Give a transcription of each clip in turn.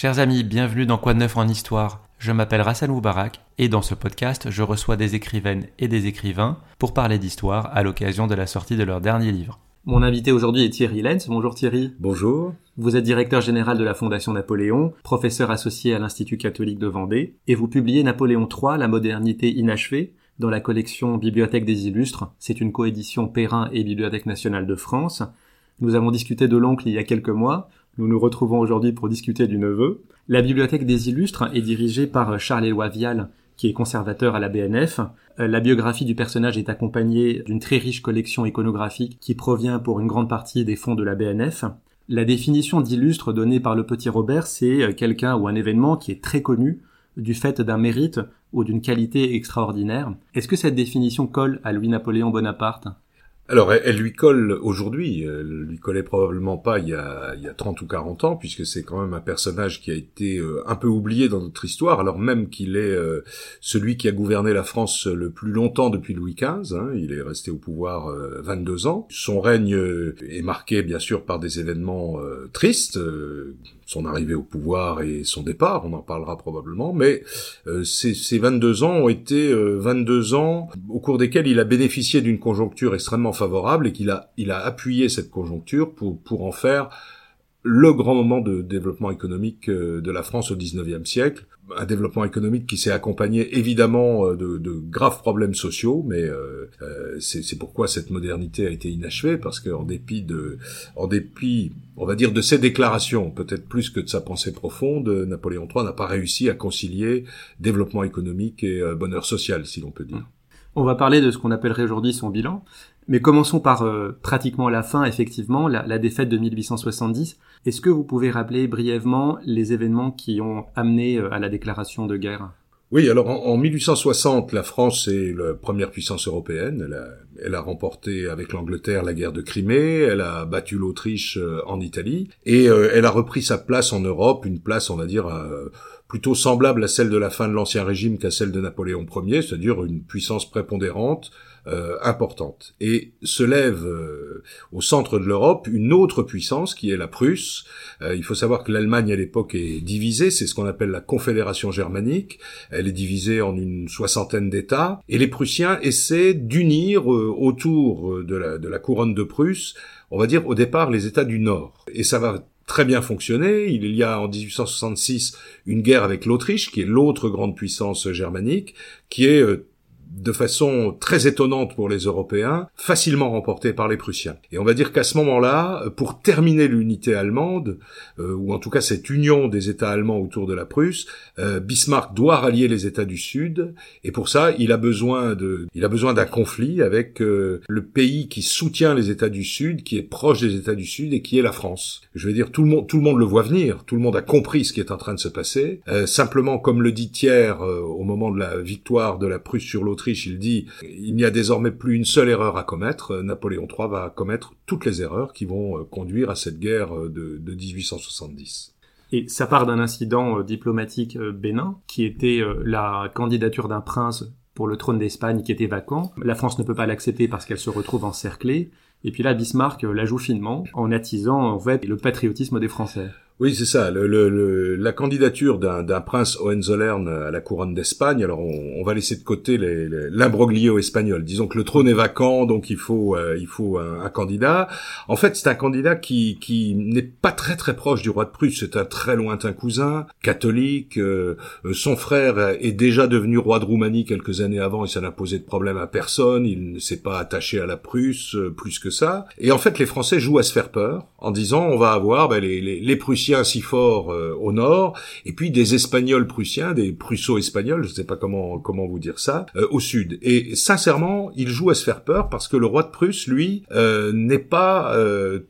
Chers amis, bienvenue dans Quoi de neuf en histoire. Je m'appelle Rassan Moubarak et dans ce podcast, je reçois des écrivaines et des écrivains pour parler d'histoire à l'occasion de la sortie de leur dernier livre. Mon invité aujourd'hui est Thierry Lenz. Bonjour Thierry. Bonjour. Vous êtes directeur général de la Fondation Napoléon, professeur associé à l'Institut catholique de Vendée, et vous publiez Napoléon III, la modernité inachevée, dans la collection Bibliothèque des Illustres. C'est une coédition Perrin et Bibliothèque nationale de France. Nous avons discuté de l'oncle il y a quelques mois. Nous nous retrouvons aujourd'hui pour discuter du neveu. La Bibliothèque des Illustres est dirigée par Charles-Éloi Vial, qui est conservateur à la BNF. Euh, la biographie du personnage est accompagnée d'une très riche collection iconographique qui provient pour une grande partie des fonds de la BNF. La définition d'illustre donnée par le petit Robert, c'est euh, quelqu'un ou un événement qui est très connu du fait d'un mérite ou d'une qualité extraordinaire. Est-ce que cette définition colle à Louis-Napoléon Bonaparte? Alors, elle, lui colle aujourd'hui, elle lui collait probablement pas il y a, il y a 30 ou 40 ans, puisque c'est quand même un personnage qui a été euh, un peu oublié dans notre histoire, alors même qu'il est euh, celui qui a gouverné la France le plus longtemps depuis Louis XV, hein, il est resté au pouvoir 22 euh, ans. Son règne est marqué bien sûr par des événements tristes, son arrivée au pouvoir et son départ, on en parlera probablement, mais ces, ces 22 ans ont été 22 ans au cours desquels il a bénéficié d'une conjoncture extrêmement favorable et qu'il a, il a appuyé cette conjoncture pour, pour en faire le grand moment de développement économique euh, de la France au XIXe siècle, un développement économique qui s'est accompagné évidemment euh, de, de, graves problèmes sociaux, mais euh, c'est pourquoi cette modernité a été inachevée, parce qu'en dépit de, en dépit, on va dire, de ses déclarations, peut-être plus que de sa pensée profonde, Napoléon III n'a pas réussi à concilier développement économique et bonheur social, si l'on peut dire. On va parler de ce qu'on appellerait aujourd'hui son bilan. Mais commençons par euh, pratiquement la fin, effectivement, la, défaite de 1870. Est-ce que vous pouvez rappeler brièvement les événements qui ont amené euh, à la déclaration de guerre? Oui, alors en, 1860, la France est la première puissance européenne. Elle a, elle a remporté avec l'Angleterre la guerre de Crimée, elle a battu l'Autriche euh, en Italie, et elle a repris sa place en Europe, une place, on va dire, plutôt semblable à celle de la fin de l'Ancien Régime qu'à celle de Napoléon Ier, c'est-à-dire une puissance prépondérante, euh, importante. Et se lève euh, au centre de l'Europe une autre puissance qui est la Prusse. Euh, il faut savoir que l'Allemagne à l'époque est divisée, c'est ce qu'on appelle la Confédération germanique. Elle est divisée en une soixantaine d'États. Et les Prussiens essaient d'unir autour de la, de la couronne de Prusse, on va dire au départ les États du Nord. Et ça va très bien fonctionné. Il y a en 1866 une guerre avec l'Autriche, qui est l'autre grande puissance germanique, qui est de façon très étonnante pour les Européens, facilement remporté par les Prussiens. Et on va dire qu'à ce moment-là, pour terminer l'unité allemande, euh, ou en tout cas cette union des États allemands autour de la Prusse, euh, Bismarck doit rallier les États du Sud, et pour ça, il a besoin de, il a besoin d'un conflit avec euh, le pays qui soutient les États du Sud, qui est proche des États du Sud et qui est la France. Je veux dire, tout le monde, tout le monde le voit venir, tout le monde a compris ce qui est en train de se passer. simplement, comme le dit Thiers au moment de la victoire de la Prusse sur l'autre il dit il n'y a désormais plus une seule erreur à commettre. Napoléon III va commettre toutes les erreurs qui vont euh, conduire à cette guerre euh, de, de 1870. Et ça part d'un incident euh, diplomatique bénin, qui était la candidature d'un prince pour le trône d'Espagne qui était vacant. La France ne peut pas l'accepter parce qu'elle se retrouve encerclée. Et puis là, Bismarck la joue finement en attisant en fait le patriotisme des Français. Oui, c'est ça. Le, le, la candidature d'un prince Hohenzollern à la couronne d'Espagne. Alors, on, on, va laisser de côté l'imbroglio espagnol. Disons que le trône est vacant, donc il faut euh, il faut un, un, candidat. En fait, c'est un candidat qui qui n'est pas très très proche du roi de Prusse. C'est un très lointain cousin, catholique. Euh, euh, son frère est déjà devenu roi de Roumanie quelques années avant et ça n'a posé de problème à personne. Il ne s'est pas attaché à la Prusse plus que ça. Et en fait, les Français jouent à se faire peur en disant on va avoir ben, les, les, les Prussiens si fort euh, au nord, et puis des Espagnols prussiens, des Prusso-espagnols, je ne sais pas comment comment vous dire ça, euh, au sud. Et sincèrement, il joue à se faire peur parce que le roi de Prusse, lui, euh, n'est pas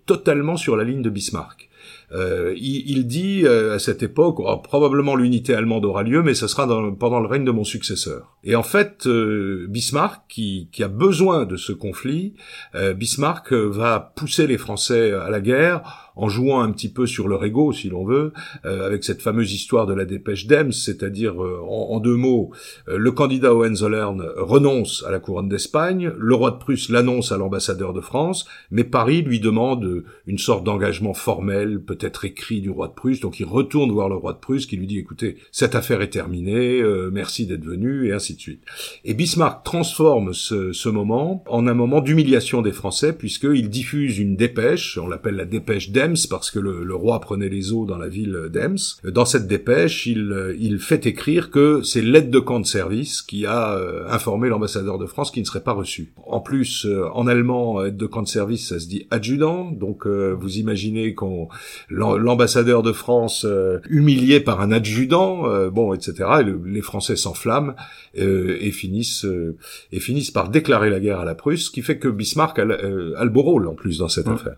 totalement sur la ligne de Bismarck. Euh, il, il, dit euh, à cette époque, oh, probablement l'unité allemande aura lieu, mais ce sera dans, pendant le règne de mon successeur. Et en fait, euh, Bismarck, qui, qui, a besoin de ce conflit, Bismarck va pousser les Français à la guerre en jouant un petit peu sur leur ego, si l'on veut, avec cette fameuse histoire de la dépêche d'Ems, c'est-à-dire, en, en, deux mots, le candidat Hohenzollern renonce à la couronne d'Espagne, le roi de Prusse l'annonce à l'ambassadeur de France, mais Paris lui demande une sorte d'engagement formel, peut peut-être écrit du roi de Prusse, donc il retourne voir le roi de Prusse qui lui dit écoutez, cette affaire est terminée, euh, merci d'être venu, et ainsi de suite. Et Bismarck transforme ce, ce moment en un moment d'humiliation des Français, puisqu'il diffuse une dépêche, on l'appelle la dépêche d'Ems, parce que le, le, roi prenait les eaux dans la ville d'Ems. Dans cette dépêche, il, il fait écrire que c'est l'aide de camp de service qui a euh, informé l'ambassadeur de France qui ne serait pas reçu. En plus, euh, en allemand, aide de camp de service, ça se dit adjudant, donc vous imaginez qu'on l'ambassadeur de France humilié par un adjudant, bon, etc. Et les Français s'enflamment euh, et finissent euh, et finissent par déclarer la guerre à la Prusse, ce qui fait que Bismarck a, euh, a le beau rôle en plus dans cette affaire.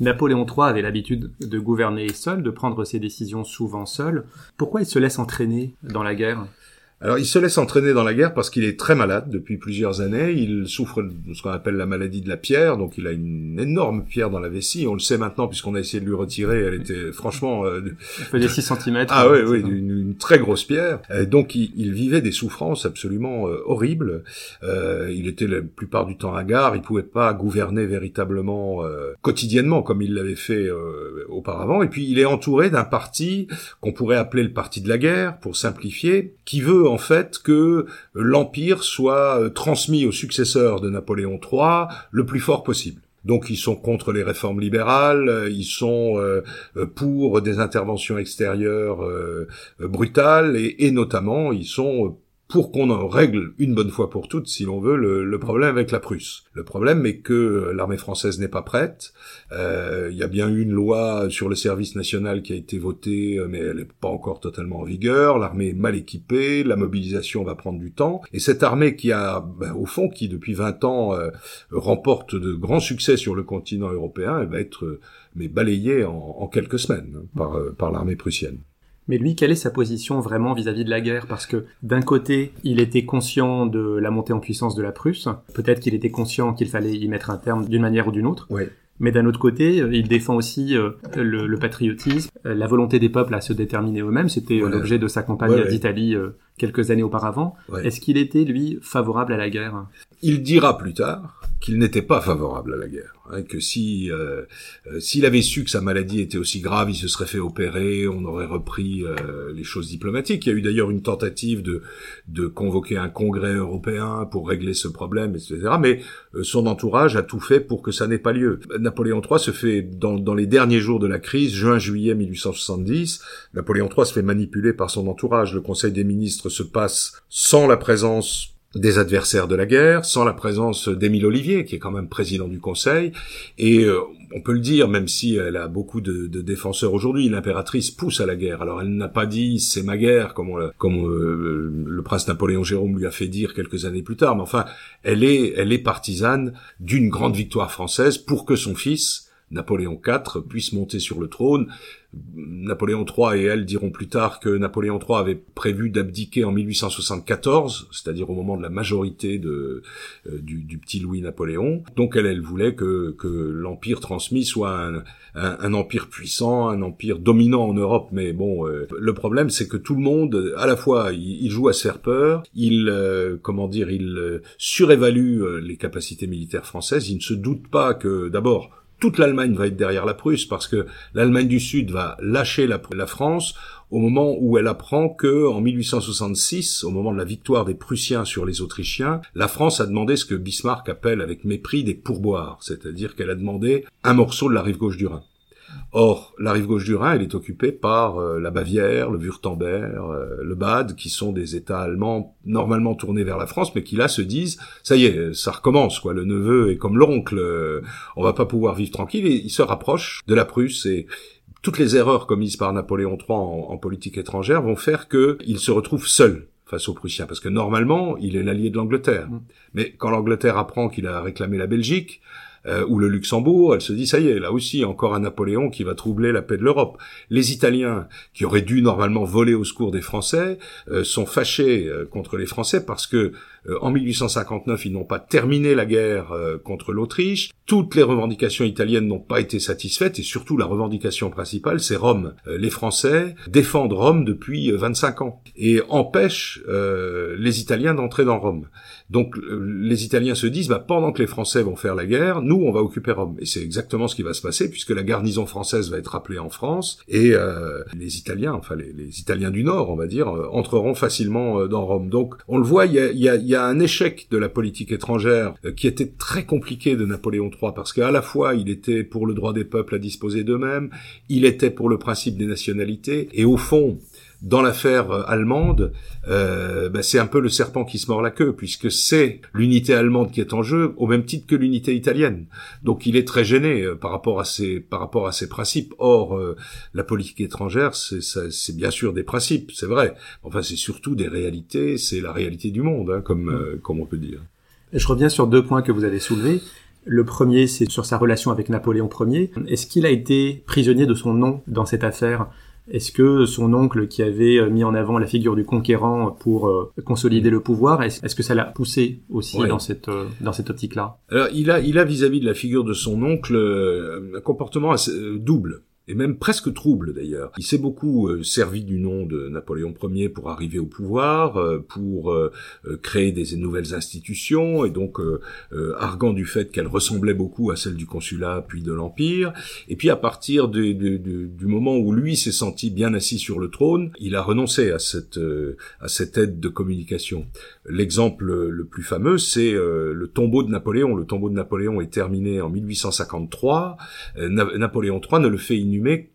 Napoléon III avait l'habitude de gouverner seul, de prendre ses décisions souvent seul. Pourquoi il se laisse entraîner dans la guerre? Alors il se laisse entraîner dans la guerre parce qu'il est très malade depuis plusieurs années. Il souffre de ce qu'on appelle la maladie de la pierre, donc il a une énorme pierre dans la vessie. On le sait maintenant puisqu'on a essayé de lui retirer. Elle était franchement... Euh, Elle faisait 6 cm. Ah oui, oui, une, très grosse pierre. donc il, vivait des souffrances absolument euh, horribles. Euh, il était la plupart du temps à gare. Il pouvait pas gouverner véritablement euh, quotidiennement comme il l'avait fait euh, auparavant. Et puis il est entouré d'un parti qu'on pourrait appeler le parti de la guerre, pour simplifier, qui veut en fait que l'empire soit euh, transmis aux successeurs de Napoléon III le plus fort possible. Donc ils sont contre les réformes libérales, euh, ils sont euh, pour des interventions extérieures brutales et, et, notamment ils sont pour qu'on en règle une bonne fois pour toutes, si l'on veut, le, problème avec la Prusse. Le problème est que l'armée française n'est pas prête. Euh, il y a bien eu une loi sur le service national qui a été votée, mais elle n'est pas encore totalement en vigueur. L'armée est mal équipée, la mobilisation va prendre du temps. Et cette armée qui a, ben, au fond, qui depuis 20 ans euh, remporte de grands succès sur le continent européen, elle va être euh, mais balayée en, quelques semaines hein, par, par l'armée prussienne. Mais lui, quelle est sa position vraiment vis-à-vis de la guerre? Parce que d'un côté, il était conscient de la montée en puissance de la Prusse. Peut-être qu'il était conscient qu'il fallait y mettre un terme d'une manière ou d'une autre. Mais d'un autre côté, euh, il défend aussi euh, le, patriotisme, euh, la volonté des peuples à se déterminer eux-mêmes. C'était l'objet de sa campagne d'Italie quelques années auparavant. Est-ce qu'il était, lui, favorable à la guerre? Il dira plus tard qu'il n'était pas favorable à la guerre, hein, que si euh, euh, s'il avait su que sa maladie était aussi grave, il se serait fait opérer, on aurait repris euh, les choses diplomatiques. Il y a eu d'ailleurs une tentative de de convoquer un congrès européen pour régler ce problème, etc. Mais son entourage a tout fait pour que ça n'ait pas lieu. Napoléon III se fait dans, dans les derniers jours de la crise, juin-juillet 1870, Napoléon III se fait manipuler par son entourage. Le Conseil des ministres se passe sans la présence des adversaires de la guerre, sans la présence d'Émile Olivier, qui est quand même président du Conseil, et euh, on peut le dire, même si elle a beaucoup de, défenseurs aujourd'hui, l'impératrice pousse à la guerre. Alors elle n'a pas dit c'est ma guerre, comme, comme euh, le prince Napoléon Jérôme lui a fait dire quelques années plus tard, mais enfin, elle est, elle est partisane d'une grande victoire française pour que son fils, Napoléon IV, puisse monter sur le trône, Napoléon III et elle diront plus tard que Napoléon III avait prévu d'abdiquer en 1874, c'est-à-dire au moment de la majorité de, euh, du, petit Louis Napoléon. Donc elle, elle voulait que, que l'empire transmis soit un, un, empire puissant, un empire dominant en Europe. Mais bon, euh, le problème c'est que tout le monde, à la fois, il, joue à se faire peur, il, euh, comment dire, il surévalue les capacités militaires françaises. Il ne se doute pas que, d'abord, toute l'Allemagne va être derrière la Prusse parce que l'Allemagne du Sud va lâcher la, France au moment où elle apprend que en 1866, au moment de la victoire des Prussiens sur les Autrichiens, la France a demandé ce que Bismarck appelle avec mépris des pourboires, c'est-à-dire qu'elle a demandé un morceau de la rive gauche du Rhin. Or, la rive gauche du Rhin, elle est occupée par euh, la Bavière, le Württemberg, euh, le Bade, qui sont des États allemands normalement tournés vers la France, mais qui là se disent ça y est, ça recommence quoi. Le neveu est comme l'oncle, euh, on va pas pouvoir vivre tranquille. Et ils se rapprochent de la Prusse et toutes les erreurs commises par Napoléon III en, politique étrangère vont faire qu'il se retrouve seul face aux Prussiens, parce que normalement, il est l'allié de l'Angleterre. Mmh. Mais quand l'Angleterre apprend qu'il a réclamé la Belgique, euh, ou le Luxembourg, elle se dit ça y est, là aussi encore un Napoléon qui va troubler la paix de l'Europe. Les Italiens, qui auraient dû normalement voler au secours des Français, euh, sont fâchés euh, contre les Français parce que en 1859 ils n'ont pas terminé la guerre contre l'Autriche. Toutes les revendications italiennes n'ont pas été satisfaites et surtout la revendication principale c'est Rome. les Français défendent Rome depuis 25 ans et empêchent les Italiens d'entrer dans Rome. Donc les Italiens se disent bah, pendant que les Français vont faire la guerre, nous on va occuper Rome. Et c'est exactement ce qui va se passer, puisque la garnison française va être appelée en France, et euh, les Italiens, enfin les, Italiens du Nord, on va dire, euh, entreront facilement euh, dans Rome. Donc, on le voit, il y a, y, a, y a, un échec de la politique étrangère qui était très compliqué de Napoléon III, parce qu'à la fois, il était pour le droit des peuples à disposer d'eux-mêmes, il était pour le principe des nationalités, et au fond, dans l'affaire euh, allemande, euh, bah, c'est un peu le serpent qui se mord la queue, puisque c'est l'unité allemande qui est en jeu, au même titre que l'unité italienne. Donc il est très gêné euh, par rapport à ces par rapport à ces principes. Or, euh, la politique étrangère, c'est bien sûr des principes, c'est vrai. Enfin, c'est surtout des réalités, c'est la réalité du monde, hein, comme euh, comme on peut dire. Je reviens sur deux points que vous avez soulevés. Le premier, c'est sur sa relation avec Napoléon Ier. Est-ce qu'il a été prisonnier de son nom dans cette affaire? Est-ce que son oncle, qui avait euh, mis en avant la figure du conquérant pour euh, consolider le pouvoir, est-ce que ça l'a poussé aussi dans cette euh, dans cette optique-là? Alors, il a il a vis-à-vis de la figure de son oncle un comportement assez, double et même presque trouble d'ailleurs. Il s'est beaucoup euh, servi du nom de Napoléon Ier pour arriver au pouvoir, euh, pour euh, créer des nouvelles institutions, et donc arguant du fait qu'elle ressemblait beaucoup à celle du consulat puis de l'Empire. Et puis à partir du moment où lui s'est senti bien assis sur le trône, il a renoncé à cette, à cette aide de communication. L'exemple le plus fameux, c'est le tombeau de Napoléon. Le tombeau de Napoléon est terminé en 1853. Napoléon III ne le fait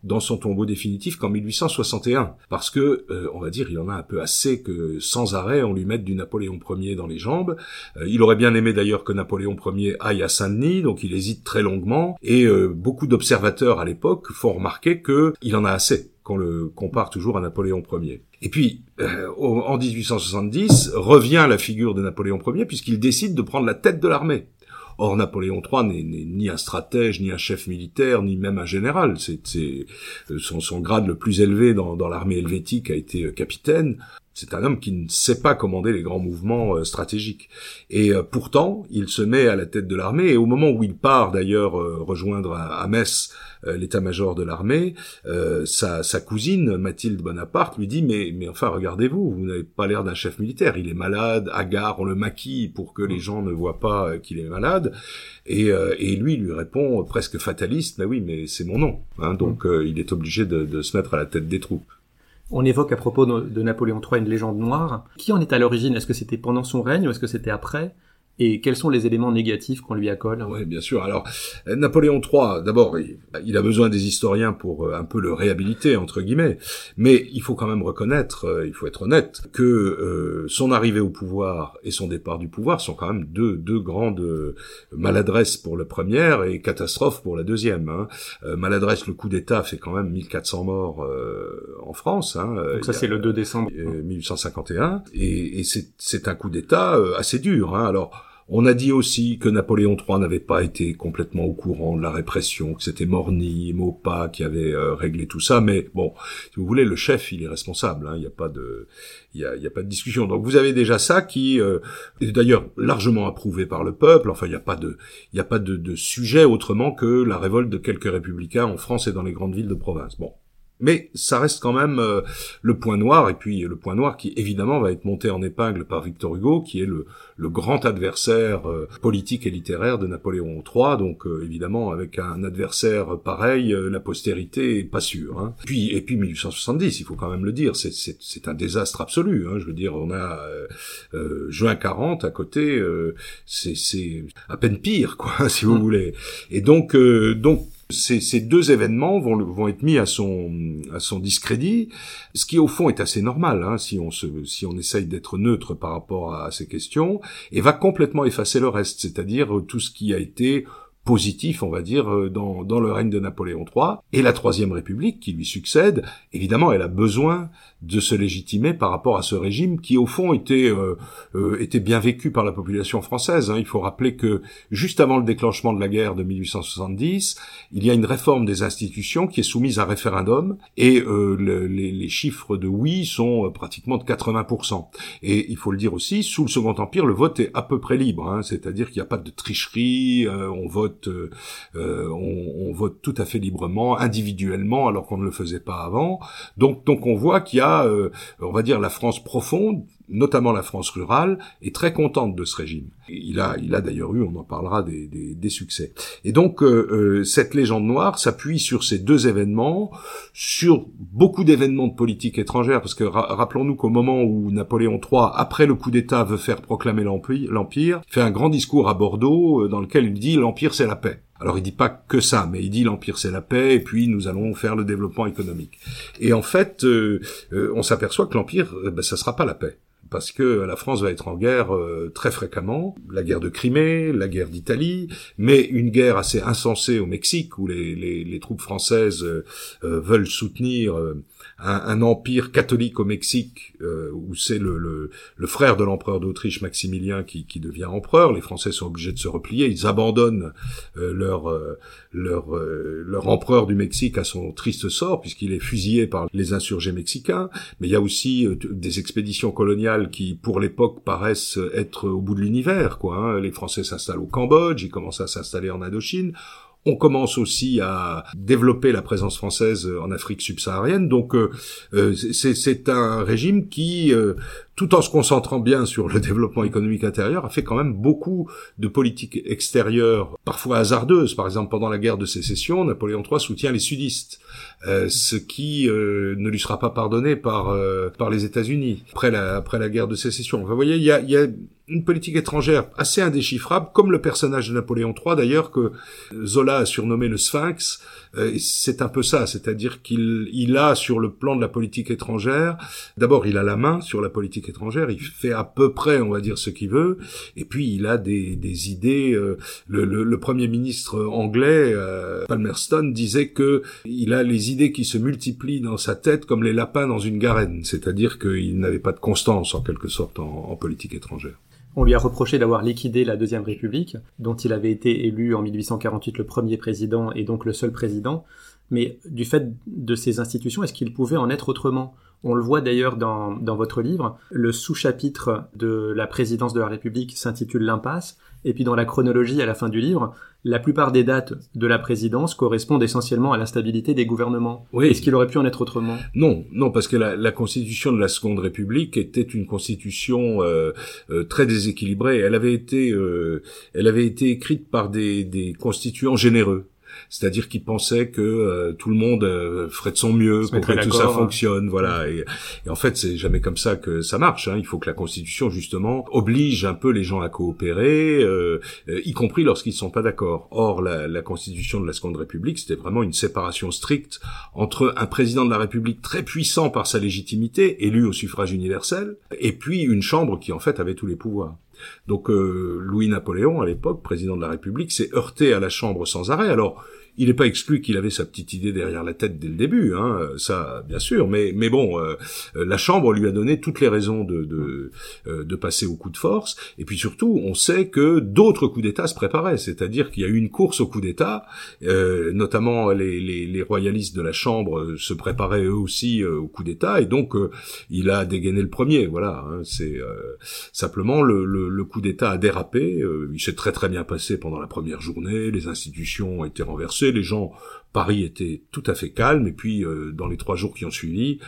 dans son tombeau définitif qu'en 1861, parce que, euh, on va dire, il en a un peu assez que sans arrêt on lui mette du Napoléon Ier dans les jambes. Euh, il aurait bien aimé d'ailleurs que Napoléon Ier aille à Saint-Denis, donc il hésite très longuement, et euh, beaucoup d'observateurs à l'époque font remarquer que il en a assez le compare toujours à Napoléon Ier. Et puis, en 1870, revient la figure de Napoléon Ier puisqu'il décide de prendre la tête de l'armée. Or, Napoléon III n'est ni un stratège, ni un chef militaire, ni même un général. C'est euh, son, son, grade le plus élevé dans, dans l'armée helvétique a été euh, capitaine. C'est un homme qui ne sait pas commander les grands mouvements euh, stratégiques. Et pourtant, il se met à la tête de l'armée, et au moment où il part d'ailleurs rejoindre à, Metz l'état-major de l'armée, sa, sa, cousine, Mathilde Bonaparte, lui dit, mais, mais enfin, regardez-vous, vous, n'avez pas l'air d'un chef militaire, il est malade, hagard, on le maquille pour que les gens ne voient pas qu'il est malade. Et, et, lui lui répond presque fataliste, mais oui, mais c'est mon nom. Hein, donc il est obligé de, de se mettre à la tête des troupes. On évoque à propos de Napoléon III une légende noire. Qui en est à l'origine? Est-ce que c'était pendant son règne ou est-ce que c'était après? Et quels sont les éléments négatifs qu'on lui accole Oui, bien sûr. Alors, Napoléon III, d'abord, il a besoin des historiens pour euh, un peu le réhabiliter, entre guillemets, mais il faut quand même reconnaître, euh, il faut être honnête, que euh, son arrivée au pouvoir et son départ du pouvoir sont quand même deux, deux grandes maladresses pour la première et catastrophes pour la deuxième. Hein. maladresse, le coup d'État fait quand même 1400 morts en France. Hein. Donc ça, c'est le 2 décembre 1851, et, et c'est un coup d'État assez dur. Hein. Alors, on a dit aussi que Napoléon III n'avait pas été complètement au courant de la répression, que c'était Morny, Maupas qui avait euh, réglé tout ça. Mais bon, si vous voulez, le chef, il est responsable. Hein. Il n'y a pas de, il y a, pas de discussion. Donc vous avez déjà ça qui euh, est d'ailleurs largement approuvé par le peuple. Enfin, il n'y a pas de, il n'y a pas de, de sujet autrement que la révolte de quelques républicains en France et dans les grandes villes de province. Bon, mais ça reste quand même euh, le point noir, et puis le point noir qui évidemment va être monté en épingle par Victor Hugo, qui est le, le grand adversaire euh, politique et littéraire de Napoléon III. Donc euh, évidemment, avec un adversaire pareil, la postérité est pas sûre. Hein. Puis et puis 1870, il faut quand même le dire, c'est un désastre absolu. Hein. Je veux dire, on a juin 40 à côté, c'est à peine pire, quoi, si vous mmh. voulez. Et donc donc ces, ces, deux événements vont, vont être mis à son, à son discrédit, ce qui au fond est assez normal hein, si on se, si on essaye d'être neutre par rapport à, ces questions, et va complètement effacer le reste, c'est-à-dire tout ce qui a été positif, on va dire, euh, dans, dans le règne de Napoléon III. Et la Troisième République, qui lui succède, évidemment, elle a besoin de se légitimer par rapport à ce régime qui, au fond, était, euh, euh, était bien vécu par la population française. Hein. Il faut rappeler que, juste avant le déclenchement de la guerre de 1870, il y a une réforme des institutions qui est soumise à référendum, et les, les, chiffres de oui sont pratiquement de 80%. Et il faut le dire aussi, sous le Second Empire, le vote est à peu près libre, hein. c'est-à-dire qu'il n'y a pas de tricherie, on vote euh, euh, on, vote tout à fait librement, individuellement, alors qu'on ne le faisait pas avant. Donc, donc on voit qu'il y a, euh, on va dire, la France profonde notamment la France rurale, est très contente de ce régime. Il a, il a d'ailleurs eu, on en parlera, des, des, des succès. Et donc, euh, euh, cette légende noire s'appuie sur ces deux événements, sur beaucoup d'événements de politique étrangère, parce que rappelons-nous qu'au moment où Napoléon III, après le coup d'État, veut faire proclamer l'Empire, fait un grand discours à Bordeaux euh, dans lequel il dit « l'Empire, c'est la paix ». Alors il dit pas que ça, mais il dit l'empire c'est la paix et puis nous allons faire le développement économique. Et en fait, on s'aperçoit que l'empire, ben, ça sera pas la paix parce que la France va être en guerre euh, très fréquemment, la guerre de Crimée, la guerre d'Italie, mais une guerre assez insensée au Mexique où les, troupes françaises euh, euh, veulent soutenir un, empire catholique au Mexique où c'est le, frère de l'empereur d'Autriche Maximilien qui, devient empereur. Les Français sont obligés de se replier, ils abandonnent leur leur leur empereur du Mexique à son triste sort puisqu'il est fusillé par les insurgés mexicains. Mais il y a aussi des expéditions coloniales qui, pour l'époque, paraissent être au bout de l'univers. Quoi, hein. Les Français s'installent au Cambodge, ils commencent à s'installer en Indochine. On commence aussi à développer la présence française en Afrique subsaharienne. Donc euh, euh, c'est un régime qui, euh, tout en se concentrant bien sur le développement économique intérieur, a fait quand même beaucoup de politiques extérieures, parfois hasardeuses. Par exemple, pendant la guerre de sécession, Napoléon III soutient les sudistes, ce qui ne lui sera pas pardonné par par les États-Unis après la après la guerre de sécession. vous voyez, il y a, y a une politique étrangère assez indéchiffrable, comme le personnage de Napoléon III d'ailleurs que Zola a surnommé le Sphinx. Euh, c'est un peu ça, c'est-à-dire qu'il il a sur le plan de la politique étrangère, d'abord il a la main sur la politique étrangère, il fait à peu près, on va dire, ce qu'il veut, et puis il a des, idées. Euh, le, premier ministre anglais, euh, Palmerston, disait que il a les idées qui se multiplient dans sa tête comme les lapins dans une garenne, c'est-à-dire qu'il n'avait pas de constance en quelque sorte en, en politique étrangère. On lui a reproché d'avoir liquidé la Deuxième République, dont il avait été élu en 1848 le premier président et donc le seul président. Mais du fait de ces institutions, est-ce qu'il pouvait en être autrement? On le voit d'ailleurs dans, dans votre livre. Le sous-chapitre de la présidence de la République s'intitule L'impasse. Et puis dans la chronologie à la fin du livre, la plupart des dates de la présidence correspondent essentiellement à l'instabilité des gouvernements. Oui. Est-ce qu'il aurait pu en être autrement? Non, non, parce que la, la, constitution de la Seconde République était une constitution euh, euh, très déséquilibrée. Elle avait été, euh, elle avait été écrite par des, des constituants généreux c'est-à-dire qu'il pensait que euh, tout le monde euh, ferait de son mieux pour que tout ça hein. fonctionne, voilà. Et, en fait, c'est jamais comme ça que ça marche. Hein. Il faut que la Constitution justement oblige un peu les gens à coopérer, euh, y compris lorsqu'ils sont pas d'accord. Or, la, la, Constitution de la Seconde République, c'était vraiment une séparation stricte entre un président de la République très puissant par sa légitimité, élu au suffrage universel, et puis une chambre qui en fait avait tous les pouvoirs. Donc euh, Louis-Napoléon, à l'époque, président de la République, s'est heurté à la Chambre sans arrêt. Alors, il n'est pas exclu qu'il avait sa petite idée derrière la tête dès le début, hein, ça bien sûr, mais bon, euh, la Chambre lui a donné toutes les raisons de euh, de passer au coup de force, et puis surtout, on sait que d'autres coups d'État se préparaient, c'est-à-dire qu'il y a eu une course au coup d'État, euh, notamment les, les, royalistes de la Chambre se préparaient eux aussi au coup d'État, et donc il a dégainé le premier, voilà, hein, c'est simplement le, le, le, coup d'État a dérapé, il s'est très très bien passé pendant la première journée, les institutions ont été renversées les gens, Paris était tout à fait calme, et puis euh, dans les trois jours qui ont suivi,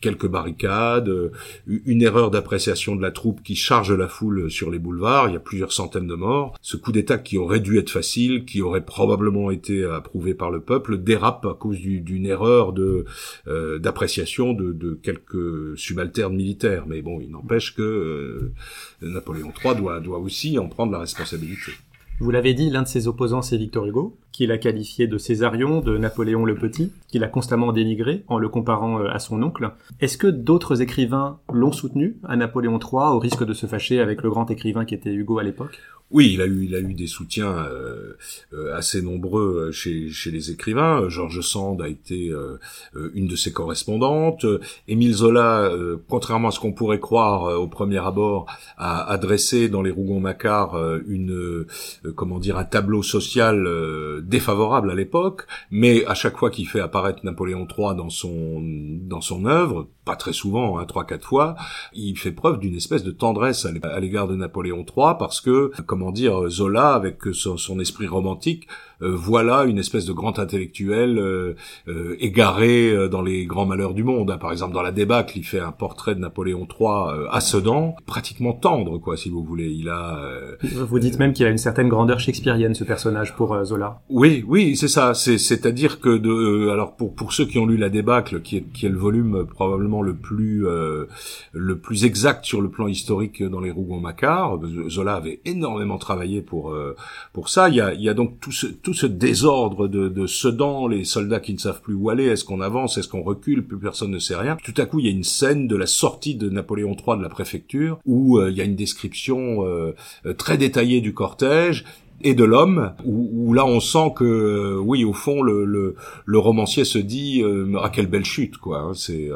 quelques barricades, euh, une erreur d'appréciation de la troupe qui charge la foule sur les boulevards, il y a plusieurs centaines de morts. Ce coup d'État qui aurait dû être facile, qui aurait probablement été approuvé par le peuple, dérape à cause d'une erreur de euh, d'appréciation de, de, quelques subalternes militaires. Mais bon, il n'empêche que Napoléon III doit, doit aussi en prendre la responsabilité. Vous l'avez dit, l'un de ses opposants, c'est Victor Hugo, qu'il a qualifié de Césarion, de Napoléon le Petit, qu'il a constamment dénigré en le comparant euh, à son oncle. Est-ce que d'autres écrivains l'ont soutenu à Napoléon III au risque de se fâcher avec le grand écrivain qui était Hugo à l'époque? Oui, il a eu, il a eu des soutiens euh, euh, assez nombreux euh, chez, chez les écrivains. Georges Sand a été une de ses correspondantes. Émile Zola, contrairement à ce qu'on pourrait croire au premier abord, a adressé dans les Rougon-Macquart une, comment dire, un tableau social défavorable à l'époque. Mais à chaque fois qu'il fait apparaître Napoléon III dans son dans son œuvre, pas très souvent, hein, trois quatre fois, il fait preuve d'une espèce de tendresse à l'égard de Napoléon III parce que, comment dire, Zola avec son, esprit romantique voilà une espèce de grand intellectuel égaré dans les grands malheurs du monde. Hein. Par exemple, dans la débâcle, il fait un portrait de Napoléon III à Sedan, pratiquement tendre, quoi, si vous voulez. Il a. vous dites même qu'il a une certaine grandeur shakespearienne, ce personnage, pour Zola. Oui, oui, c'est ça. C'est, c'est-à-dire que de, alors pour pour ceux qui ont lu la débâcle, qui est qui est le volume probablement le plus le plus exact sur le plan historique dans les Rougon-Macquart. Zola avait énormément travaillé pour euh, pour ça. Il y a, il y a donc tout ce tout ce désordre de, de Sedan, les soldats qui ne savent plus où aller. Est-ce qu'on avance, est-ce qu'on recule Plus personne ne sait rien. Tout à coup, il y a une scène de la sortie de Napoléon III de la préfecture où euh, il y a une description euh, très détaillée du cortège et de l'homme, où, là on sent que oui au fond le, le, le romancier se dit ah quelle belle chute quoi, hein, c'est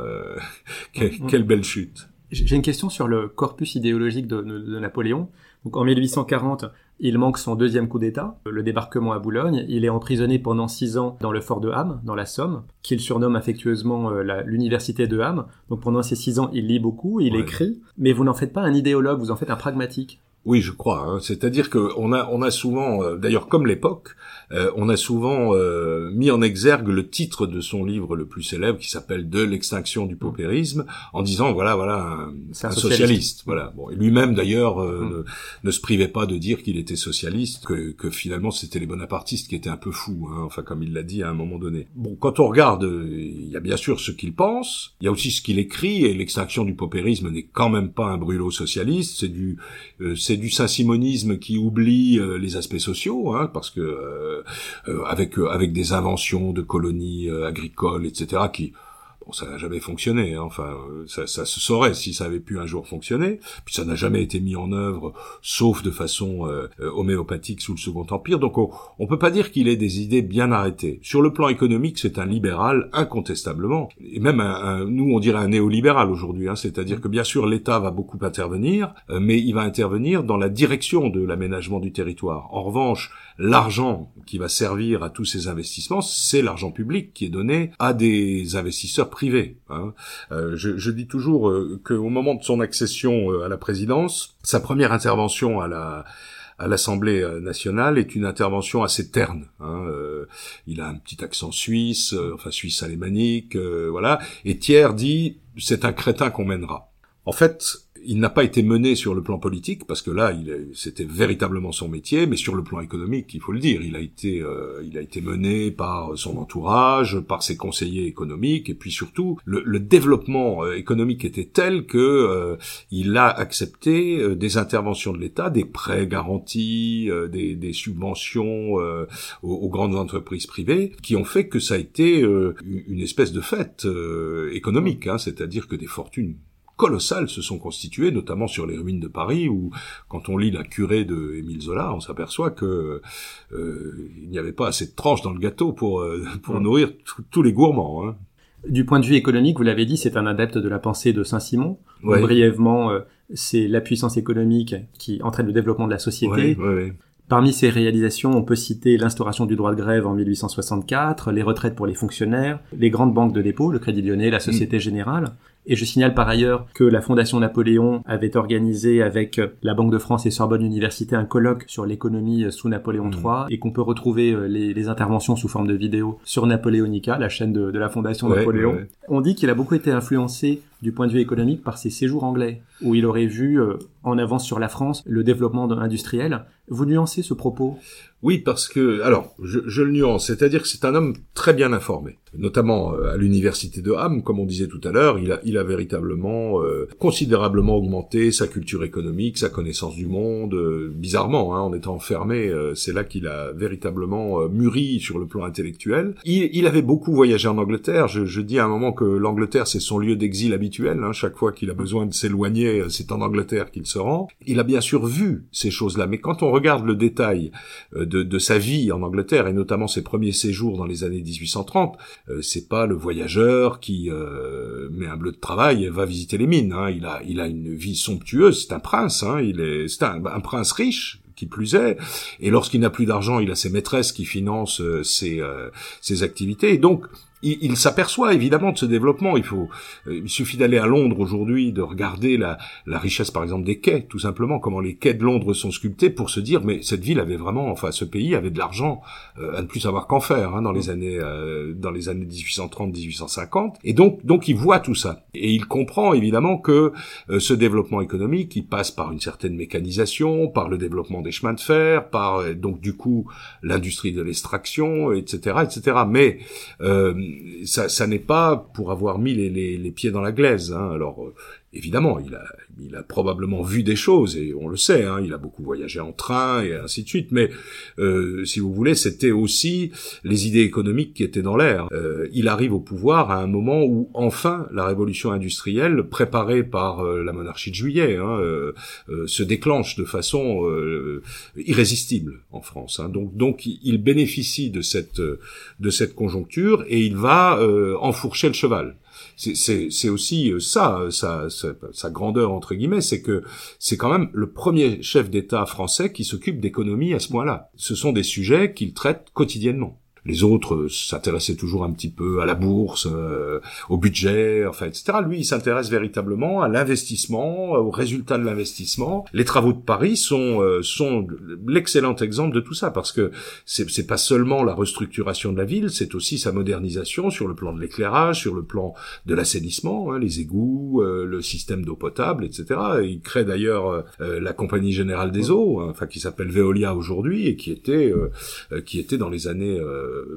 mm-hmm. quelle belle chute. J'ai une question sur le corpus idéologique de, de, Napoléon. Donc en 1840, il manque son deuxième coup d'État, le débarquement à Boulogne. Il est emprisonné pendant six ans dans le fort de Ham, dans la Somme, qu'il surnomme affectueusement euh, l'université de Ham. Donc pendant ces six ans, il lit beaucoup, il écrit, mais vous n'en faites pas un idéologue, vous en faites un pragmatique. Oui, je crois. Hein. C'est-à-dire qu'on a, on a souvent, euh, d'ailleurs comme l'époque, euh, on a souvent euh, mis en exergue le titre de son livre le plus célèbre, qui s'appelle De l'extinction du paupérisme, en disant voilà, voilà, un, un, socialiste. Voilà. Bon, et lui-même d'ailleurs mm. ne, se privait pas de dire qu'il était socialiste, que, que finalement c'était les bonapartistes qui étaient un peu fous. Hein, enfin, comme il l'a dit à un moment donné. Bon, quand on regarde, il y a bien sûr ce qu'il pense, il y a aussi ce qu'il écrit, et l'extinction du paupérisme n'est quand même pas un brûlot socialiste. C'est du, c'est du saint-simonisme qui oublie euh, les aspects sociaux, hein, parce que euh, euh, avec avec des inventions de colonies agricoles, etc., qui Bon, ça n'a jamais fonctionné. Hein. Enfin, ça, ça, se saurait si ça avait pu un jour fonctionner. Puis ça n'a jamais été mis en œuvre, sauf de façon euh, homéopathique sous le Second Empire. Donc on, on peut pas dire qu'il ait des idées bien arrêtées. Sur le plan économique, c'est un libéral incontestablement, et même un, nous on dirait un néolibéral aujourd'hui. Hein. C'est-à-dire que bien sûr l'État va beaucoup intervenir, euh, mais il va intervenir dans la direction de l'aménagement du territoire. En revanche, l'argent qui va servir à tous ces investissements, c'est l'argent public qui est donné à des investisseurs privés. Hein. Euh, je, dis toujours euh, qu'au moment de son accession euh, à la présidence, sa première intervention à la à l'Assemblée nationale est une intervention assez terne. Hein. il a un petit accent suisse, enfin suisse alémanique, voilà. Et Thiers dit c'est un crétin qu'on mènera. En fait, il n'a pas été mené sur le plan politique parce que là, il c'était véritablement son métier, mais sur le plan économique, il faut le dire, il a été, euh, il a été mené par son entourage, par ses conseillers économiques, et puis surtout, le, le développement euh, économique était tel que euh, il a accepté des interventions de l'État, des prêts garantis, des, des, subventions aux, aux, grandes entreprises privées, qui ont fait que ça a été une espèce de fête économique, hein, c'est-à-dire que des fortunes colossales se sont constituées, notamment sur les ruines de Paris, où quand on lit la curée de Émile Zola, on s'aperçoit que euh, il n'y avait pas assez de tranches dans le gâteau pour euh, pour nourrir tous les gourmands. Hein. Du point de vue économique, vous l'avez dit, c'est un adepte de la pensée de Saint-Simon. Brièvement, euh, c'est la puissance économique qui entraîne le développement de la société. Parmi ses réalisations, on peut citer l'instauration du droit de grève en 1864, les retraites pour les fonctionnaires, les grandes banques de dépôt, le Crédit Lyonnais, la Société mm. Générale, et je signale par ailleurs que la Fondation Napoléon avait organisé avec la Banque de France et Sorbonne Université un colloque sur l'économie sous Napoléon III mmh. et qu'on peut retrouver euh, les, interventions sous forme de vidéo sur Napoléonica, la chaîne de, la Fondation Napoléon. On dit qu'il a beaucoup été influencé du point de vue économique par ses séjours anglais, où il aurait vu euh, en avance sur la France le développement industriel. Vous nuancez ce propos? Oui, parce que, alors, je, le nuance, c'est-à-dire que c'est un homme très bien informé, notamment euh, à l'université de Ham, comme on disait tout à l'heure, il a, véritablement euh, considérablement augmenté sa culture économique, sa connaissance du monde, bizarrement, hein, en étant enfermé, c'est là qu'il a véritablement mûri sur le plan intellectuel. Il, avait beaucoup voyagé en Angleterre, je dis à un moment que l'Angleterre c'est son lieu d'exil habituel, hein, chaque fois qu'il a besoin de s'éloigner, c'est en Angleterre qu'il se rend. Il a bien sûr vu ces choses-là, mais quand on regarde le détail de de, sa vie en Angleterre et notamment ses premiers séjours dans les années 1830, euh, c'est pas le voyageur qui euh, met un bleu de travail et va visiter les mines. Hein. Il a il a une vie somptueuse. C'est un prince. Hein. Il est c'est un, prince riche qui plus est. Et lorsqu'il n'a plus d'argent, il a ses maîtresses qui financent euh, ses, ses activités. Et donc, il, s'aperçoit évidemment de ce développement. Il faut, euh, il suffit d'aller à Londres aujourd'hui, de regarder la, la richesse, par exemple, des quais, tout simplement, comment les quais de Londres sont sculptés, pour se dire, mais cette ville avait vraiment, enfin, ce pays avait de l'argent euh, à ne plus savoir qu'en faire hein, dans les années, euh, dans les années 1830-1850. Et donc, donc, il voit tout ça et il comprend évidemment que ce développement économique, il passe par une certaine mécanisation, par le développement des chemins de fer, par donc du coup l'industrie de l'extraction, etc., etc. Mais euh, ça, ça n'est pas pour avoir mis les, pieds dans la glaise. Hein. Alors, euh, évidemment, il a, il a probablement vu des choses, et on le sait, hein, il a beaucoup voyagé en train, et ainsi de suite, mais euh, si vous voulez, c'était aussi les idées économiques qui étaient dans l'air. Euh, il arrive au pouvoir à un moment où, enfin, la révolution industrielle, préparée par euh, la monarchie de juillet, hein, euh, euh, se déclenche de façon irrésistible en France. Hein. Donc, donc, il bénéficie de cette, de cette conjoncture, et il va enfourcher le cheval c'est aussi euh, ça, sa, sa, grandeur entre guillemets, c'est que c'est quand même le premier chef d'État français qui s'occupe d'économie à ce point-là. Ce sont des sujets qu'il traite quotidiennement. Les autres euh, s'intéressaient toujours un petit peu à la bourse, euh, au budget, enfin, etc. Lui, il s'intéresse véritablement à l'investissement, aux résultats de l'investissement. Les travaux de Paris sont euh, sont l'excellent exemple de tout ça, parce que c'est pas seulement la restructuration de la ville, c'est aussi sa modernisation sur le plan de l'éclairage, sur le plan de l'assainissement, hein, les égouts, le système d'eau potable, etc. Il crée d'ailleurs la Compagnie Générale des Eaux, hein, enfin qui s'appelle Veolia aujourd'hui et qui était qui était dans les années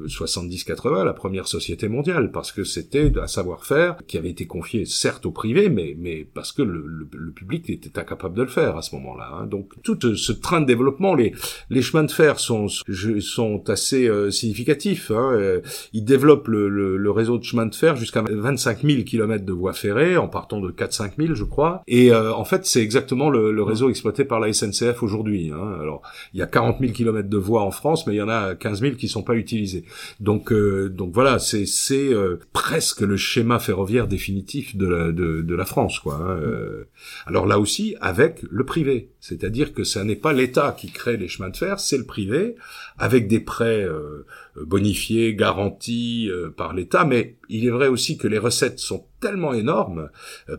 70-80 la première société mondiale, parce que c'était un savoir-faire qui avait été confié certes au privé, mais, mais parce que le, le, public était incapable de le faire à ce moment-là. Hein. Donc tout euh, ce train de développement, les, les chemins de fer sont, sont assez euh, significatifs. Hein. Euh, ils développent le, le, réseau de chemins de fer jusqu'à 25 000 km de voies ferrées, en partant de 4-5 000 je crois. Et en fait c'est exactement le, le, réseau exploité par la SNCF aujourd'hui. Hein. Alors il y a 40 000 km de voies en France, mais il y en a 15 000 qui sont pas utilisés. Donc, euh, donc voilà, c'est c'est euh, presque le schéma ferroviaire définitif de la de, de la France, quoi. Hein, euh. Alors là aussi, avec le privé, c'est-à-dire que ça n'est pas l'État qui crée les chemins de fer, c'est le privé, avec des prêts bonifiés, garantis par l'État. Mais il est vrai aussi que les recettes sont tellement énormes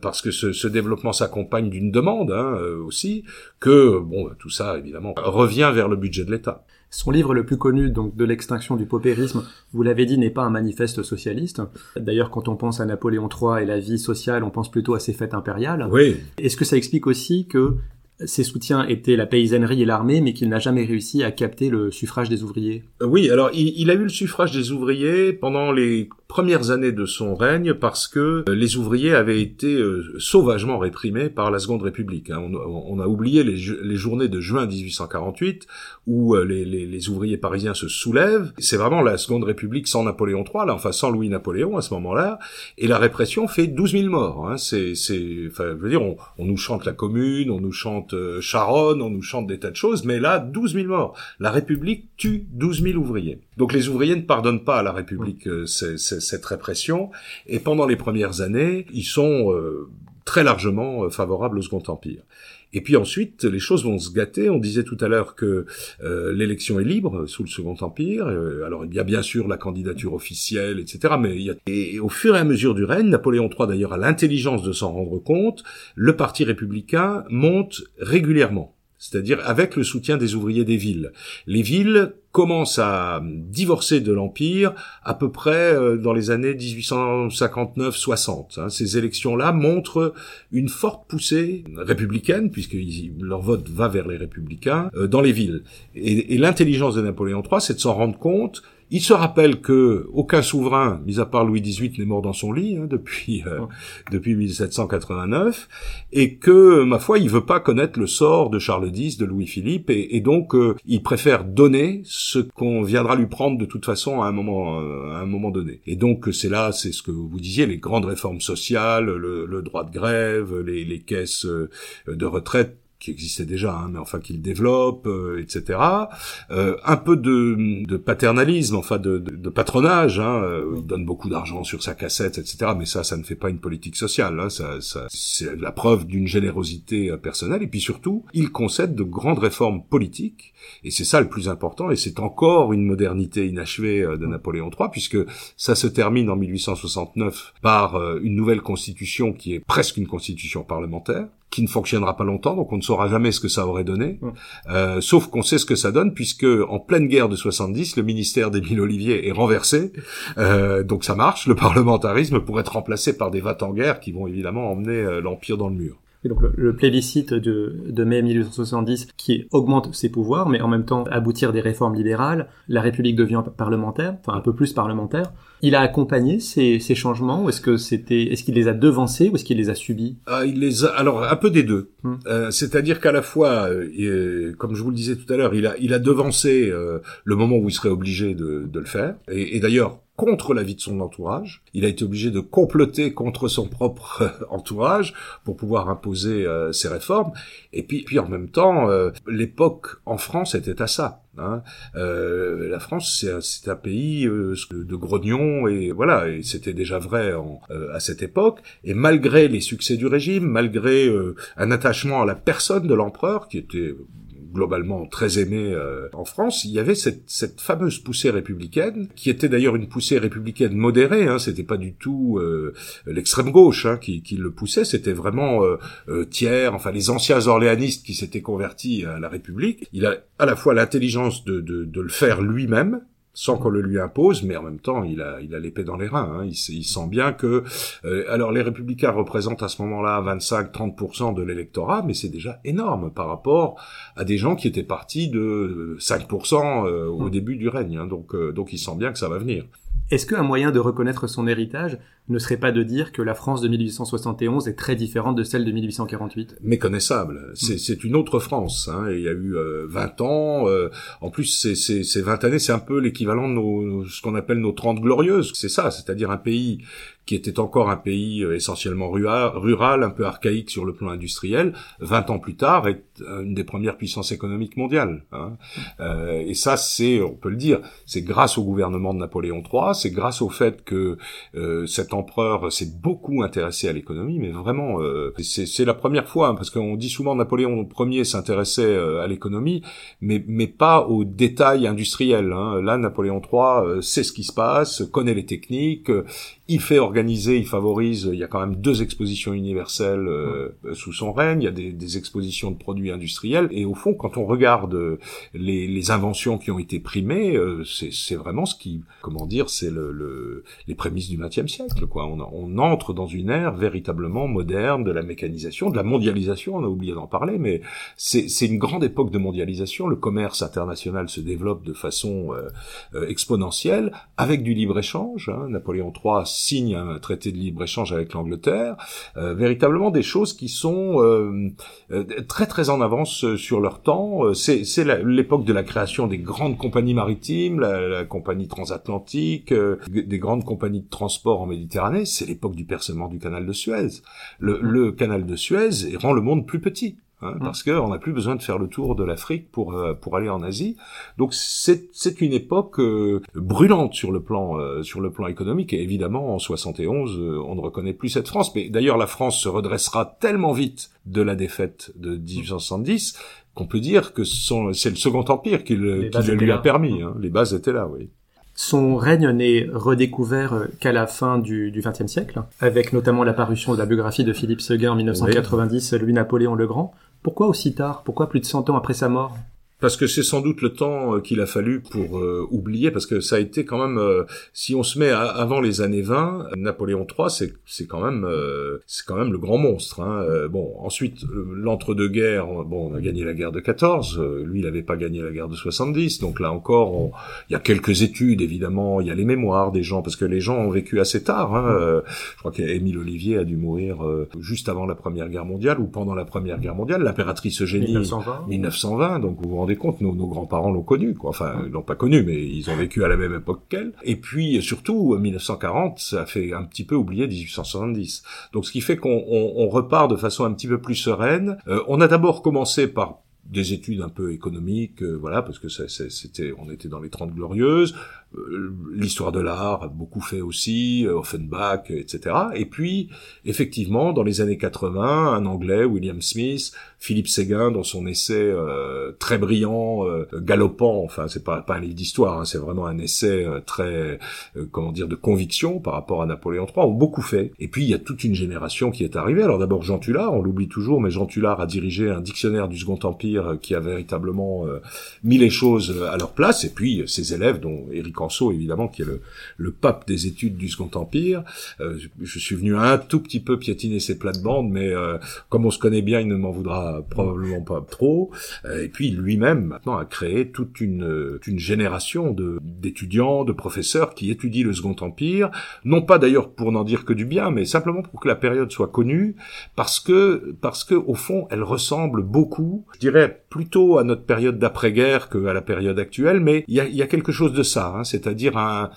parce que ce, ce développement s'accompagne d'une demande hein, aussi que bon, tout ça évidemment revient vers le budget de l'État. Son livre le plus connu, donc de l'extinction du paupérisme, vous l'avez dit, n'est pas un manifeste socialiste. D'ailleurs, quand on pense à Napoléon III et la vie sociale, on pense plutôt à ses fêtes impériales. Oui. Est-ce que ça explique aussi que ses soutiens étaient la paysannerie et l'armée, mais qu'il n'a jamais réussi à capter le suffrage des ouvriers? Oui, alors il, il, a eu le suffrage des ouvriers pendant les premières années de son règne parce que euh, les ouvriers avaient été euh, sauvagement réprimés par la Seconde République. Hein. On, a oublié les, journées de juin 1848 où euh, les, ouvriers parisiens se soulèvent. C'est vraiment la Seconde République sans Napoléon III, là, enfin sans Louis-Napoléon à ce moment-là, et la répression fait 12 000 morts. Hein. C'est, enfin, je veux dire, on, nous chante la Commune, on nous chante Charonne, on nous chante des tas de choses, mais là, 12 000 morts. La République tue 12 000 ouvriers. Donc les ouvriers ne pardonnent pas à la République cette répression. Et pendant les premières années, ils sont euh, très largement euh, favorables au Second Empire. Et puis ensuite, les choses vont se gâter. On disait tout à l'heure que euh, l'élection est libre sous le Second Empire. alors il y a bien sûr la candidature officielle, etc. Mais il y a... et au fur et à mesure du règne, Napoléon III d'ailleurs a l'intelligence de s'en rendre compte. Le Parti républicain monte régulièrement c'est-à-dire avec le soutien des ouvriers des villes. Les villes commencent à divorcer de l'Empire à peu près euh, dans les années 1859-60. Hein. Ces élections-là montrent une forte poussée républicaine, puisque leur vote va vers les républicains, euh, dans les villes. Et, et l'intelligence de Napoléon III, c'est de s'en rendre compte il se rappelle que aucun souverain, mis à part Louis XVIII, n'est mort dans son lit hein, depuis euh, depuis 1789, et que ma foi, il veut pas connaître le sort de Charles X, de Louis-Philippe, et, donc euh, il préfère donner ce qu'on viendra lui prendre de toute façon à un moment euh, à un moment donné. Et donc c'est là, c'est ce que vous disiez, les grandes réformes sociales, le, droit de grève, les, les caisses de retraite qui existait déjà, hein, mais enfin qu'il développe, euh, etc. Euh, un peu de, de, paternalisme, enfin de, de, de patronage. Hein, euh, il donne beaucoup d'argent sur sa cassette, etc. Mais ça, ça ne fait pas une politique sociale. Hein, ça, ça c'est la preuve d'une générosité personnelle. Et puis surtout, il concède de grandes réformes politiques. Et c'est ça le plus important. Et c'est encore une modernité inachevée de Napoléon III, puisque ça se termine en 1869 par une nouvelle constitution qui est presque une constitution parlementaire qui ne fonctionnera pas longtemps, donc on ne saura jamais ce que ça aurait donné, euh, sauf qu'on sait ce que ça donne, puisque en pleine guerre de 70, le ministère d'Émile Olivier est renversé, euh, donc ça marche, le parlementarisme pourrait être remplacé par des vats en guerre qui vont évidemment emmener euh, l'Empire dans le mur. Et donc le, plébiscite de, de, mai 1870 qui augmente ses pouvoirs, mais en même temps aboutir des réformes libérales, la République devient parlementaire, enfin un peu plus parlementaire. Il a accompagné ces, ces changements ou est-ce que c'était, est-ce qu'il les a devancés ou est-ce qu'il les a subis? Ah, Il les a, alors un peu des deux. Hmm. Euh, c'est-à-dire qu'à la fois, euh, comme je vous le disais tout à l'heure, il a, il a devancé euh, le moment où il serait obligé de, de le faire. Et, et d'ailleurs, contre l'avis de son entourage. Il a été obligé de comploter contre son propre entourage pour pouvoir imposer ses réformes. Et puis, puis en même temps, l'époque en France était à ça. Hein. Euh, la France, c'est un, pays de grognons et voilà, et c'était déjà vrai à cette époque. Et malgré les succès du régime, malgré un attachement à la personne de l'empereur qui était globalement très aimé euh, en France, il y avait cette, cette, fameuse poussée républicaine, qui était d'ailleurs une poussée républicaine modérée, hein, c'était pas du tout euh, l'extrême gauche hein, qui, qui, le poussait, c'était vraiment euh, euh, Thiers, enfin les anciens orléanistes qui s'étaient convertis à la République. Il a à la fois l'intelligence de, de, de le faire lui-même, sans qu'on le lui impose, mais en même temps, il a, il a l'épée dans les reins. Hein. Il, il, sent bien que, euh, alors les républicains représentent à ce moment-là 25-30% de l'électorat, mais c'est déjà énorme par rapport à des gens qui étaient partis de 5% euh, au mmh. début du règne. Hein. Donc, euh, donc il sent bien que ça va venir. Est-ce qu'un moyen de reconnaître son héritage ne serait pas de dire que la France de 1871 est très différente de celle de 1848 Méconnaissable. C'est, mm. c'est une autre France. Hein. Il y a eu 20 euh, ans. Euh, en plus, ces, ces, ces 20 années, c'est un peu l'équivalent de nos, ce qu'on appelle nos 30 glorieuses. C'est ça, c'est-à-dire un pays qui était encore un pays euh, essentiellement rural, un peu archaïque sur le plan industriel, 20 ans plus tard est une des premières puissances économiques mondiales. Hein. Euh, et ça, c'est, on peut le dire, c'est grâce au gouvernement de Napoléon III, c'est grâce au fait que euh, cet empereur s'est beaucoup intéressé à l'économie, mais vraiment, euh, c'est la première fois, hein, parce qu'on dit souvent Napoléon Ier s'intéressait euh, à l'économie, mais, mais pas aux détails industriels. Hein. Là, Napoléon III sait ce qui se passe, connaît les techniques, il fait organiser, il favorise, il y a quand même deux expositions universelles euh, sous son règne, il y a des, des, expositions de produits industriels, et au fond, quand on regarde euh, les, les inventions qui ont été primées, euh, c'est vraiment ce qui, comment dire, c'est le, le, les prémices du XXe siècle, quoi. On, on, entre dans une ère véritablement moderne de la mécanisation, de la mondialisation, on a oublié d'en parler, mais c'est une grande époque de mondialisation, le commerce international se développe de façon exponentielle, avec du libre-échange, hein. Napoléon III signe un traité de libre-échange avec l'Angleterre, euh, véritablement des choses qui sont euh, euh, très très en avance sur leur temps. C'est l'époque de la création des grandes compagnies maritimes, la, compagnie transatlantique, des grandes compagnies de transport en Méditerranée. C'est l'époque du percement du canal de Suez. Le, le canal de Suez rend le monde plus petit. Hein, mm. parce qu'on n'a plus besoin de faire le tour de l'Afrique pour euh, pour aller en Asie. Donc c'est c'est une époque euh, brûlante sur le plan euh, sur le plan économique et évidemment en 71 on ne reconnaît plus cette France. Mais d'ailleurs la France se redressera tellement vite de la défaite de 1870 qu'on peut dire que c'est le Second Empire qui le, qui le lui a permis. Hein. Les bases étaient là, oui. Son règne n'est redécouvert qu'à la fin du XXe siècle, avec notamment l'apparition de la biographie de Philippe Seguin en 1990, Louis-Napoléon le Grand. Pourquoi aussi tard? Pourquoi plus de 100 ans après sa mort? Parce que c'est sans doute le temps euh, qu'il a fallu pour euh, oublier, parce que ça a été quand même, euh, si on se met avant les années 20, Napoléon III, c'est c'est quand même c'est quand même le grand monstre. Hein. bon, ensuite l'entre-deux-guerres, bon, on a gagné la guerre de 14, lui il n'avait pas gagné la guerre de 70, donc là encore, il y a quelques études évidemment, il y a les mémoires des gens, parce que les gens ont vécu assez tard. Hein. je crois qu'Émile Olivier a dû mourir juste avant la Première Guerre mondiale ou pendant la Première Guerre mondiale, l'impératrice Eugénie 1920. 1920, donc vous rendez compte, nos, nos grands-parents l'ont connu, quoi. Enfin, ils l'ont pas connu, mais ils ont vécu à la même époque qu'elle. Et puis, surtout, 1940, ça fait un petit peu oublier 1870. Donc, ce qui fait qu'on on, on repart de façon un petit peu plus sereine. Euh, on a d'abord commencé par des études un peu économiques, euh, voilà, parce que c'était, on était dans les Trente Glorieuses. Euh, l'histoire de l'art a beaucoup fait aussi, euh, Offenbach, etc. Et puis, effectivement, dans les années 80, un Anglais, William Smith, Philippe Séguin, dans son essai euh, très brillant, galopant, enfin, c'est pas, pas un livre d'histoire, hein, c'est vraiment un essai très, comment dire, de conviction par rapport à Napoléon III, ont beaucoup fait. Et puis, il y a toute une génération qui est arrivée. Alors d'abord, Jean Tullard, on l'oublie toujours, mais Jean Tullard a dirigé un dictionnaire du Second Empire qui a véritablement mis les choses à leur place. Et puis, ses élèves, dont Éric Canso, évidemment, qui est le, le pape des études du Second Empire. Euh, je, suis venu un tout petit peu piétiner ses plates-bandes, mais euh, comme on se connaît bien, il ne m'en voudra probablement pas trop. Euh, et puis lui-même, maintenant, a créé toute une, une génération de d'étudiants, de professeurs qui étudient le Second Empire, non pas d'ailleurs pour n'en dire que du bien, mais simplement pour que la période soit connue, parce que parce que au fond, elle ressemble beaucoup, je dirais plutôt à notre période d'après-guerre qu'à la période actuelle, mais il y a, quelque chose de ça. Hein, c'est-à-dire un,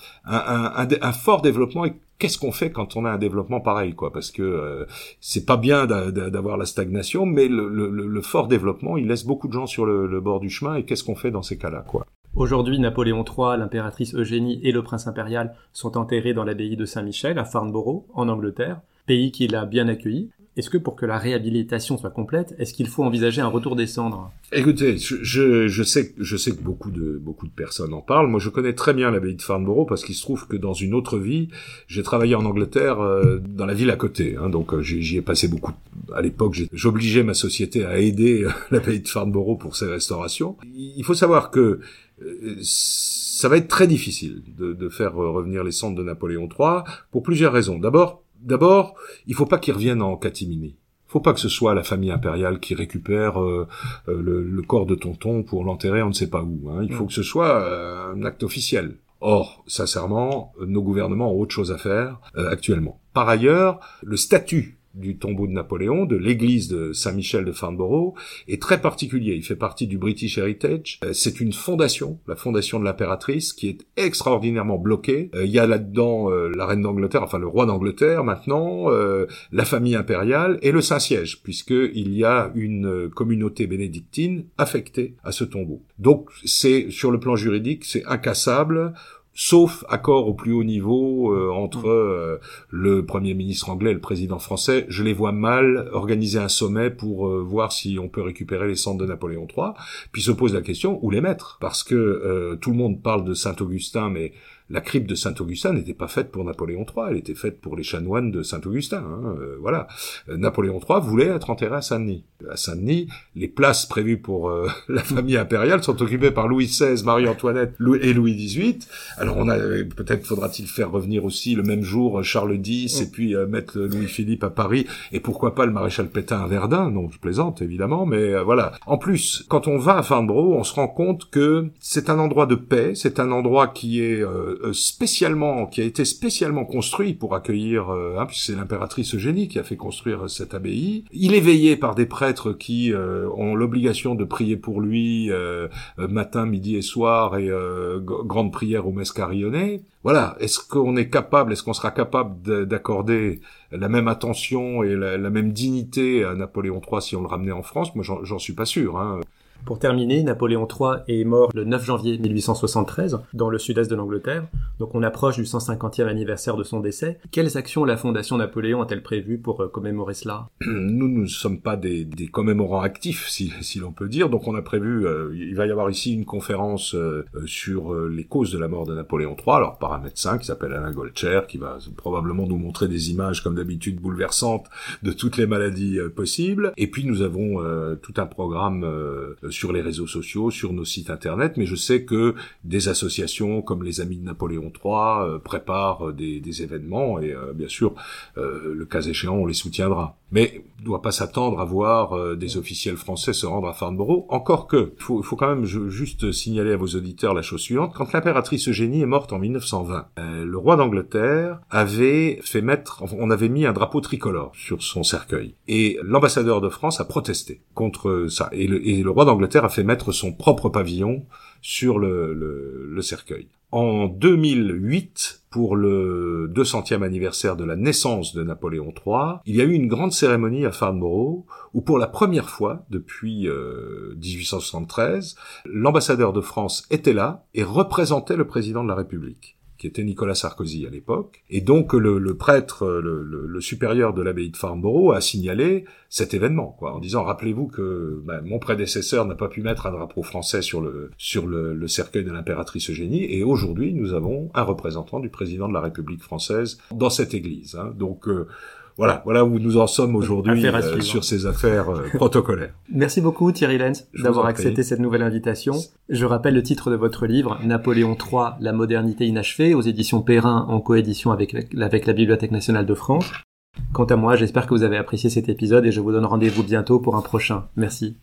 fort développement et qu'est-ce qu'on fait quand on a un développement pareil quoi? Parce que euh, c'est pas bien d'avoir la stagnation mais le, le, le, fort développement il laisse beaucoup de gens sur le, bord du chemin et qu'est-ce qu'on fait dans ces cas-là quoi? Aujourd'hui, Napoléon III, l'impératrice Eugénie et le prince impérial sont enterrés dans l'abbaye de Saint-Michel à Farnborough, en Angleterre, pays qui l'a bien accueilli. Est-ce que pour que la réhabilitation soit complète, est-ce qu'il faut envisager un retour des cendres? Écoutez, je, je, sais, je sais que beaucoup de, beaucoup de personnes en parlent. Moi, je connais très bien l'abbaye de Farnborough parce qu'il se trouve que dans une autre vie, j'ai travaillé en Angleterre, euh, dans la ville à côté. Hein, donc, euh, j'y ai passé beaucoup. À l'époque, j'obligeais ma société à aider euh, l'abbaye de Farnborough pour ses restaurations. Il faut savoir que ça va être très difficile de, de faire revenir les cendres de Napoléon III pour plusieurs raisons. D'abord, D'abord, il faut pas qu'ils reviennent en catimini. Faut pas que ce soit la famille impériale qui récupère euh, euh, le, corps de tonton pour l'enterrer on ne sait pas où. Hein. Il faut mm. que ce soit euh, un acte officiel. Or, sincèrement, nos gouvernements ont autre chose à faire actuellement. Par ailleurs, le statut du tombeau de Napoléon, de l'église de Saint-Michel de Farnborough, est très particulier. Il fait partie du British Heritage. Euh, c'est une fondation, la fondation de l'impératrice, qui est extraordinairement bloquée. Euh, il y a là-dedans euh, la reine d'Angleterre, enfin le roi d'Angleterre maintenant, la famille impériale et le Saint-Siège, puisqu'il y a une communauté bénédictine affectée à ce tombeau. Donc c'est, sur le plan juridique, c'est incassable sauf accord au plus haut niveau euh, entre mm. euh, le Premier ministre anglais et le président français, je les vois mal organiser un sommet pour euh, voir si on peut récupérer les cendres de Napoléon III. Puis se pose la question, où les mettre? Parce que tout le monde parle de Saint-Augustin, mais la crypte de Saint-Augustin n'était pas faite pour Napoléon III, elle était faite pour les chanoines de Saint-Augustin. Hein, euh, voilà. Euh, Napoléon III voulait être enterré à Saint-Denis. À Saint-Denis, les places prévues pour euh, la famille impériale sont occupées par Louis XVI, Marie-Antoinette et Louis XVIII. Alors on a peut-être faudra-t-il faire revenir aussi le même jour Charles X et mm. puis mettre Louis-Philippe à Paris et pourquoi pas le maréchal Pétain à Verdun. Non, je plaisante évidemment, mais voilà. En plus, quand on va à Farnborough, on se rend compte que c'est un endroit de paix, c'est un endroit qui est euh, spécialement, qui a été spécialement construit pour accueillir, euh, hein, puisque c'est l'impératrice Eugénie qui a fait construire cette abbaye. Il est veillé par des prêtres qui euh, ont l'obligation de prier pour lui matin, midi et soir et grande prière au messes carillonnées. Voilà, est-ce qu'on est capable, est-ce qu'on sera capable d'accorder la même attention et la, même dignité à Napoléon III si on le ramenait en France? Moi, j'en suis pas sûr. Hein. Pour terminer, Napoléon III est mort le 9 janvier 1873 dans le sud-est de l'Angleterre, donc on approche du 150e anniversaire de son décès. Quelles actions la Fondation Napoléon a-t-elle prévues pour euh, commémorer cela? Nous, ne sommes pas des, commémorants actifs, si, si l'on peut dire, donc on a prévu, euh, il va y avoir ici une conférence euh, sur les causes de la mort de Napoléon III, alors par un médecin qui s'appelle Alain Golcher, qui va probablement nous montrer des images, comme d'habitude, bouleversantes de toutes les maladies possibles, et puis nous avons tout un programme sur les réseaux sociaux, sur nos sites internet, mais je sais que des associations comme les Amis de Napoléon III euh, préparent des, événements et euh, bien sûr, euh, le cas échéant, on les soutiendra. Mais doit pas s'attendre à voir euh, des officiels français se rendre à Farnborough. Encore que, il faut, faut, quand même juste signaler à vos auditeurs la chose suivante. Quand l'impératrice Eugénie est morte en 1920, euh, le roi d'Angleterre avait fait mettre, on avait mis un drapeau tricolore sur son cercueil. Et l'ambassadeur de France a protesté contre ça. Et le, et le roi d'Angleterre a fait mettre son propre pavillon sur le, cercueil. En 2008, pour le 200e anniversaire de la naissance de Napoléon III, il y a eu une grande cérémonie à Farnborough où pour la première fois depuis euh, 1873, l'ambassadeur de France était là et représentait le président de la République qui était Nicolas Sarkozy à l'époque. Et donc le, le prêtre, le, le, le, supérieur de l'abbaye de Farnborough a signalé cet événement, quoi, en disant rappelez-vous que ben, mon prédécesseur n'a pas pu mettre un drapeau français sur le sur le, cercueil de l'impératrice Eugénie, et aujourd'hui nous avons un représentant du président de la République française dans cette église. Hein. Donc euh, voilà, voilà où nous en sommes aujourd'hui euh, sur ces affaires euh, protocolaires. Merci beaucoup Thierry Lenz d'avoir accepté cette nouvelle invitation. Je rappelle le titre de votre livre, Napoléon III, la modernité inachevée, aux éditions Perrin en coédition avec, avec la Bibliothèque nationale de France. Quant à moi, j'espère que vous avez apprécié cet épisode et je vous donne rendez-vous bientôt pour un prochain. Merci.